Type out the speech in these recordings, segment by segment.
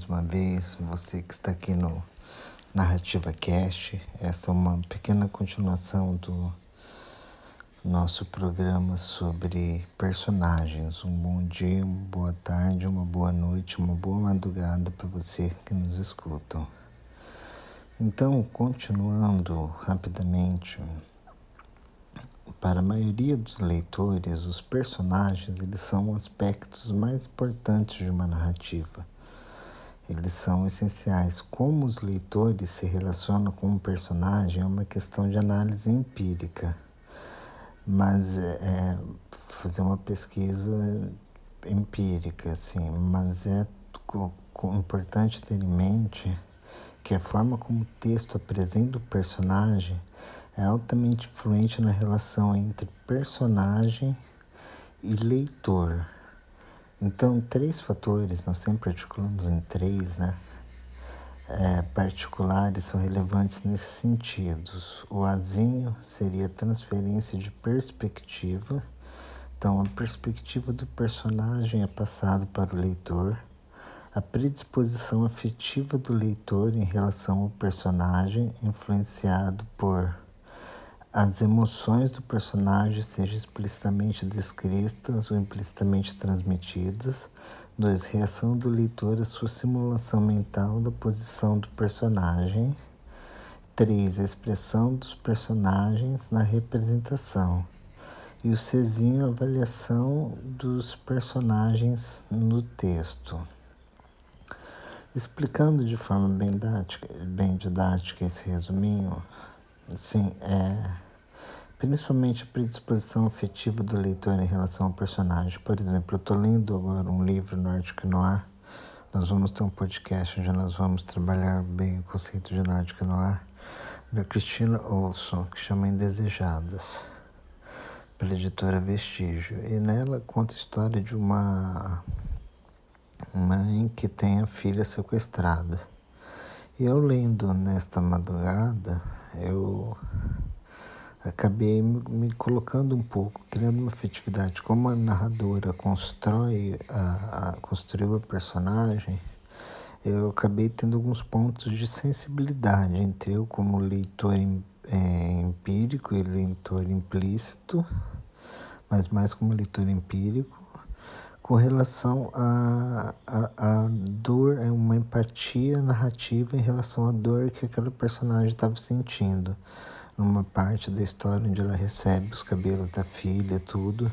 mais uma vez, você que está aqui no Narrativa Cast. Essa é uma pequena continuação do nosso programa sobre personagens. Um bom dia, uma boa tarde, uma boa noite, uma boa madrugada para você que nos escuta. Então, continuando rapidamente, para a maioria dos leitores, os personagens eles são aspectos mais importantes de uma narrativa. Eles são essenciais. Como os leitores se relacionam com um personagem é uma questão de análise empírica. Mas é, fazer uma pesquisa empírica, assim, mas é importante ter em mente que a forma como o texto apresenta o personagem é altamente influente na relação entre personagem e leitor. Então, três fatores, nós sempre articulamos em três, né? É, particulares são relevantes nesses sentidos. O azinho seria transferência de perspectiva. Então, a perspectiva do personagem é passada para o leitor. A predisposição afetiva do leitor em relação ao personagem, influenciado por as emoções do personagem sejam explicitamente descritas ou implicitamente transmitidas. 2. Reação do leitor à sua simulação mental da posição do personagem. 3. A expressão dos personagens na representação. E o Czinho, avaliação dos personagens no texto. Explicando de forma bem didática, bem didática esse resuminho, Sim, é. Principalmente a predisposição afetiva do leitor em relação ao personagem. Por exemplo, eu estou lendo agora um livro Nórdico Noir. Nós vamos ter um podcast onde nós vamos trabalhar bem o conceito de Nórdico Noir, da Christina Olson, que chama Indesejadas, pela editora Vestígio. E nela conta a história de uma mãe que tem a filha sequestrada. E eu lendo nesta madrugada, eu acabei me colocando um pouco, criando uma afetividade. Como a narradora constrói a, a, construiu a personagem, eu acabei tendo alguns pontos de sensibilidade entre eu como leitor é, empírico e leitor implícito, mas mais como leitor empírico, com relação à a, a, a, dor, é uma empatia narrativa em relação à dor que aquela personagem estava sentindo. Numa parte da história onde ela recebe os cabelos da filha, tudo,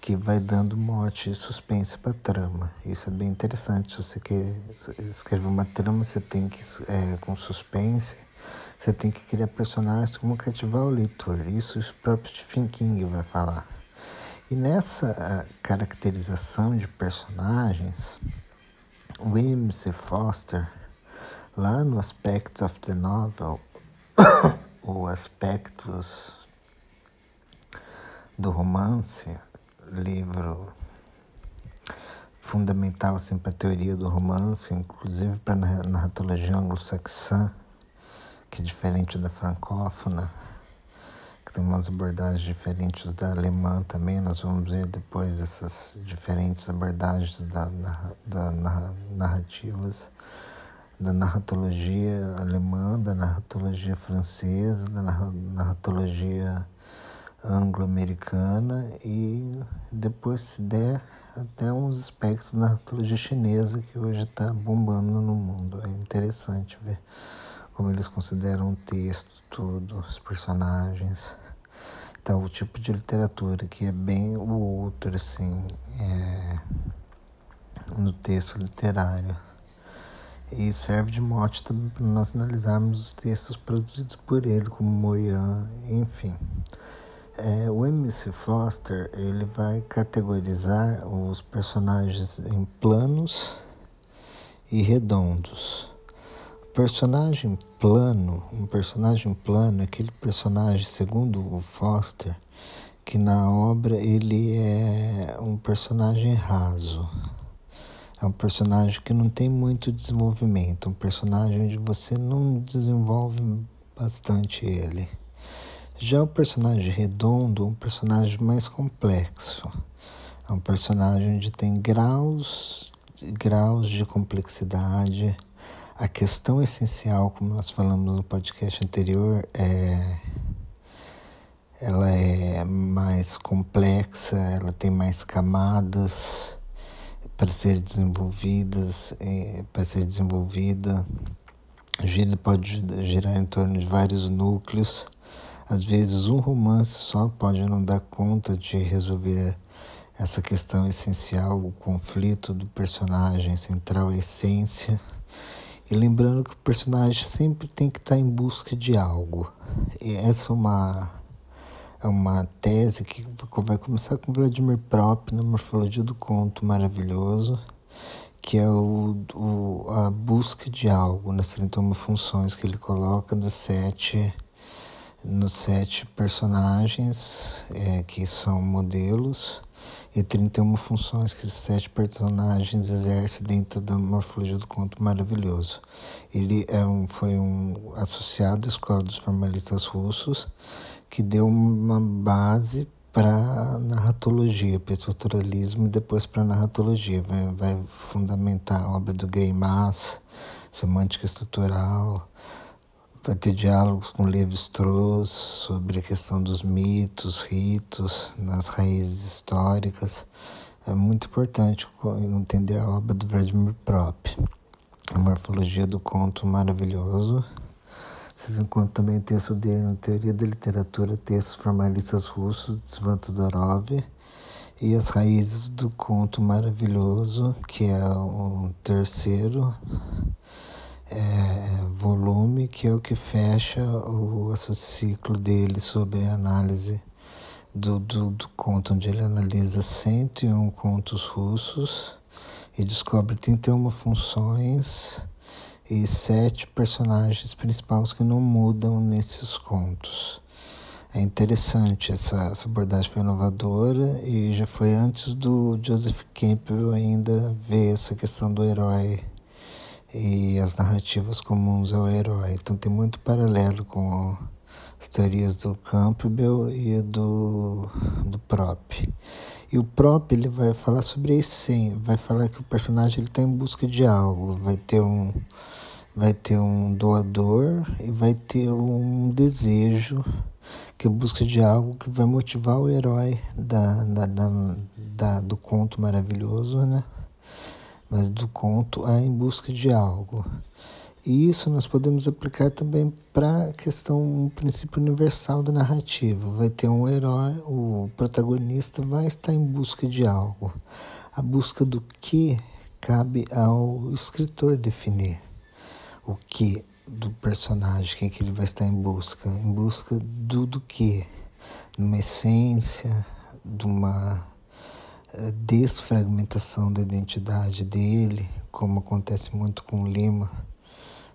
que vai dando mote e suspense para a trama. Isso é bem interessante. Se você quer escrever uma trama, você tem que, é, com suspense, você tem que criar personagens como cativar o leitor. Isso o próprio Stephen King vai falar. E nessa caracterização de personagens, William C. Foster, lá no Aspects of the Novel, ou Aspectos do Romance, livro fundamental assim, para a teoria do romance, inclusive para a narratologia anglo-saxã, que é diferente da francófona tem umas abordagens diferentes da alemã também. Nós vamos ver depois essas diferentes abordagens da, da, da narrativas, da narratologia alemã, da narratologia francesa, da narratologia anglo-americana e depois, se der, até uns aspectos da narratologia chinesa que hoje está bombando no mundo. É interessante ver como eles consideram o texto, tudo, os personagens. Então, o tipo de literatura que é bem o outro, assim, é, no texto literário. E serve de mote também para nós analisarmos os textos produzidos por ele, como Moyan, enfim. É, o M.C. Foster ele vai categorizar os personagens em planos e redondos. Personagem plano, um personagem plano aquele personagem, segundo o Foster, que na obra ele é um personagem raso. É um personagem que não tem muito desenvolvimento, um personagem onde você não desenvolve bastante ele. Já o personagem redondo é um personagem mais complexo. É um personagem onde tem graus graus de complexidade. A questão essencial, como nós falamos no podcast anterior, é ela é mais complexa, ela tem mais camadas para ser desenvolvidas, é, para ser desenvolvida. A gíria pode girar em torno de vários núcleos. Às vezes um romance só pode não dar conta de resolver essa questão essencial, o conflito do personagem central, a essência. E lembrando que o personagem sempre tem que estar em busca de algo. E essa é uma, é uma tese que vai começar com Vladimir Prop na Morfologia do Conto Maravilhoso, que é o, o, a busca de algo nas 31 funções que ele coloca das sete nos sete personagens é, que são modelos e 31 funções que sete personagens exercem dentro da morfologia do conto maravilhoso. Ele é um, foi um associado à escola dos formalistas russos que deu uma base para narratologia, para estruturalismo e depois para narratologia. Vai, vai fundamentar a obra do Greimas, semântica estrutural, vai ter diálogos com Levi-Strauss sobre a questão dos mitos, ritos, nas raízes históricas. É muito importante entender a obra do Vladimir Prop, a morfologia do conto maravilhoso. Vocês encontram também o texto dele no Teoria da Literatura, textos formalistas russos, de Svan Todorov, e as raízes do conto maravilhoso, que é o terceiro é, volume, que é o que fecha o, o ciclo dele sobre a análise do, do, do conto, onde ele analisa 101 contos russos e descobre 31 funções e sete personagens principais que não mudam nesses contos. É interessante, essa, essa abordagem foi inovadora e já foi antes do Joseph Campbell ainda ver essa questão do herói e as narrativas comuns ao herói. Então tem muito paralelo com as teorias do Campbell e do, do Prop. E o Prop ele vai falar sobre isso, vai falar que o personagem ele está em busca de algo, vai ter um vai ter um doador e vai ter um desejo que busca de algo que vai motivar o herói da, da, da, da do conto maravilhoso, né? Mas do conto a em busca de algo. E isso nós podemos aplicar também para a questão, um princípio universal da narrativa. Vai ter um herói, o protagonista vai estar em busca de algo. A busca do que cabe ao escritor definir. O que do personagem, quem que ele vai estar em busca? Em busca do, do que? Numa essência, de uma desfragmentação da identidade dele, como acontece muito com Lima,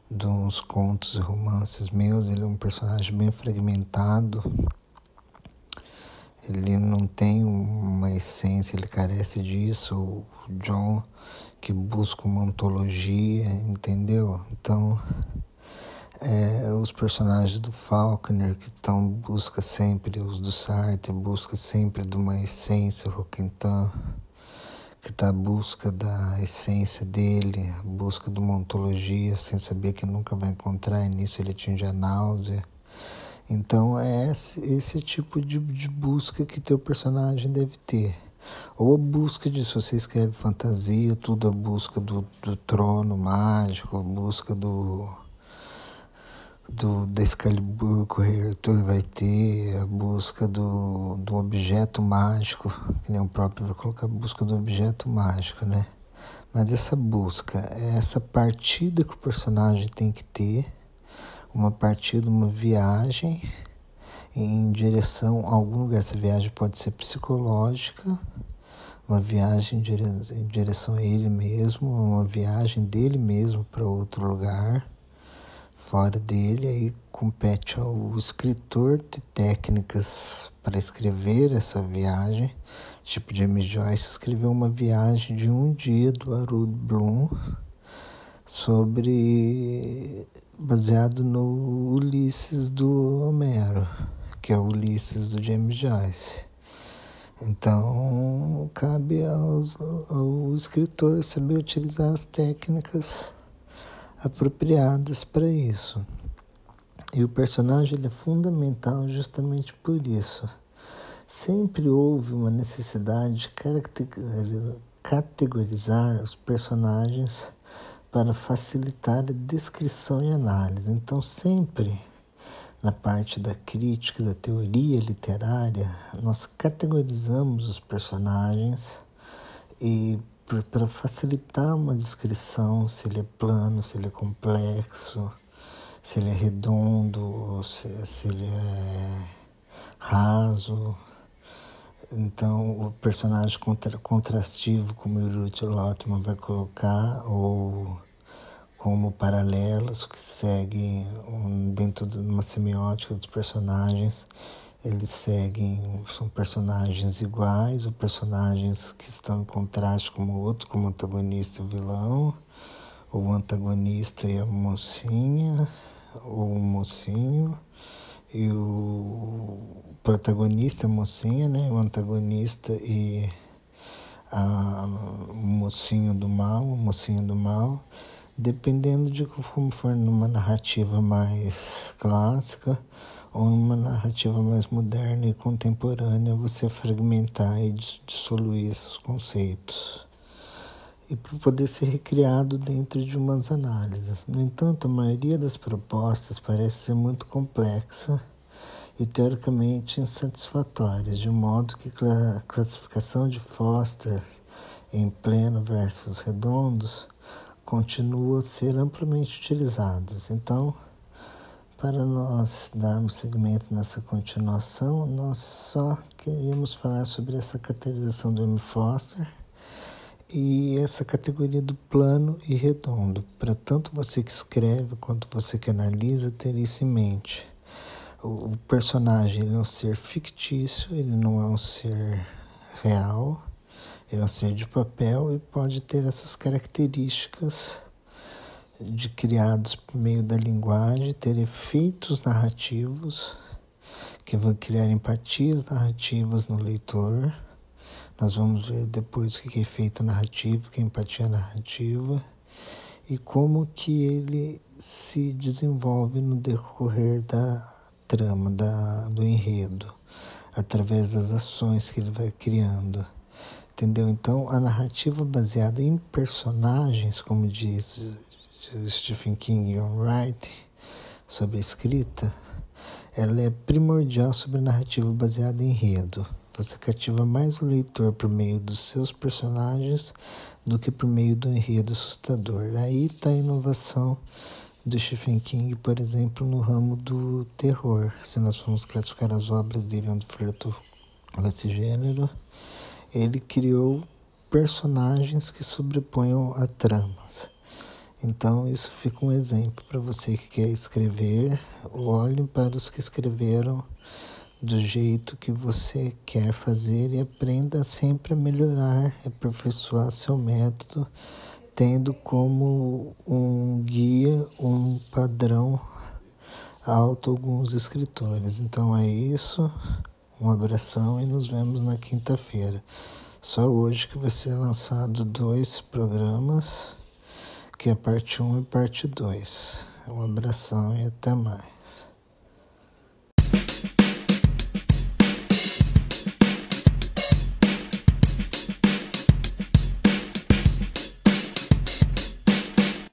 dos contos e romances meus. Ele é um personagem bem fragmentado. Ele não tem uma essência, ele carece disso. O John que busca uma ontologia, entendeu? Então, é, os personagens do Faulkner que estão busca sempre, os do Sartre busca sempre de uma essência, Roquentin que está à busca da essência dele, busca de uma ontologia sem saber que nunca vai encontrar, e nisso ele atinge a náusea. Então é esse, esse tipo de, de busca que teu personagem deve ter. Ou a busca de, se você escreve fantasia, tudo a busca do, do trono mágico, a busca do do, da Excalibur que o Rei Arthur vai ter, a busca do, do objeto mágico, que nem o próprio vai colocar a busca do objeto mágico, né? Mas essa busca, essa partida que o personagem tem que ter, uma partida, uma viagem em direção a algum lugar. Essa viagem pode ser psicológica, uma viagem em direção a ele mesmo, uma viagem dele mesmo para outro lugar fora dele, aí compete ao escritor ter técnicas para escrever essa viagem. Tipo, James Joyce escreveu uma viagem de um dia do Harold Bloom sobre baseado no Ulisses do Homero, que é o Ulisses do James Joyce. Então, cabe aos, ao escritor saber utilizar as técnicas apropriadas para isso. E o personagem ele é fundamental justamente por isso. Sempre houve uma necessidade de categorizar os personagens para facilitar a descrição e análise. Então, sempre na parte da crítica, da teoria literária, nós categorizamos os personagens e para facilitar uma descrição, se ele é plano, se ele é complexo, se ele é redondo, se, se ele é raso. Então, o personagem contra, contrastivo, como o Ruth Lotman vai colocar, ou como paralelos que seguem um, dentro de uma semiótica dos personagens. Eles seguem, são personagens iguais, ou personagens que estão em contraste com o outro, como o antagonista e o vilão, ou o antagonista e a mocinha, ou o mocinho, e o protagonista, a mocinha, né? o antagonista e a, o mocinho do mal, o mocinho do mal dependendo de como for numa narrativa mais clássica ou numa narrativa mais moderna e contemporânea, você fragmentar e dissoluir esses conceitos e para poder ser recriado dentro de umas análises. No entanto, a maioria das propostas parece ser muito complexa e teoricamente insatisfatórias, de modo que a classificação de Foster em pleno versus redondos continuam a ser amplamente utilizadas. Então, para nós darmos segmento nessa continuação, nós só queríamos falar sobre essa caracterização do M. Foster e essa categoria do plano e redondo, para tanto você que escreve quanto você que analisa ter isso em mente. O personagem ele é um ser fictício, ele não é um ser real, ele é um ser de papel e pode ter essas características de criados por meio da linguagem, ter efeitos narrativos que vão criar empatias narrativas no leitor. Nós vamos ver depois o que é efeito narrativo, o que é empatia narrativa e como que ele se desenvolve no decorrer da trama, da, do enredo, através das ações que ele vai criando. Entendeu? Então, a narrativa baseada em personagens, como diz Stephen King Wright, sobre escrita, ela é primordial sobre narrativa baseada em enredo. Você cativa mais o leitor por meio dos seus personagens do que por meio do enredo assustador. Aí está a inovação do Stephen King, por exemplo, no ramo do terror. Se nós formos classificar as obras dele onde flertou com esse gênero, ele criou personagens que sobreponham a tramas. Então, isso fica um exemplo para você que quer escrever. Olhe para os que escreveram do jeito que você quer fazer e aprenda sempre a melhorar, aperfeiçoar seu método, tendo como um guia, um padrão alto alguns escritores. Então é isso. Um abração e nos vemos na quinta-feira. Só hoje que vai ser lançado dois programas, que é parte 1 e parte 2. Um abração e até mais.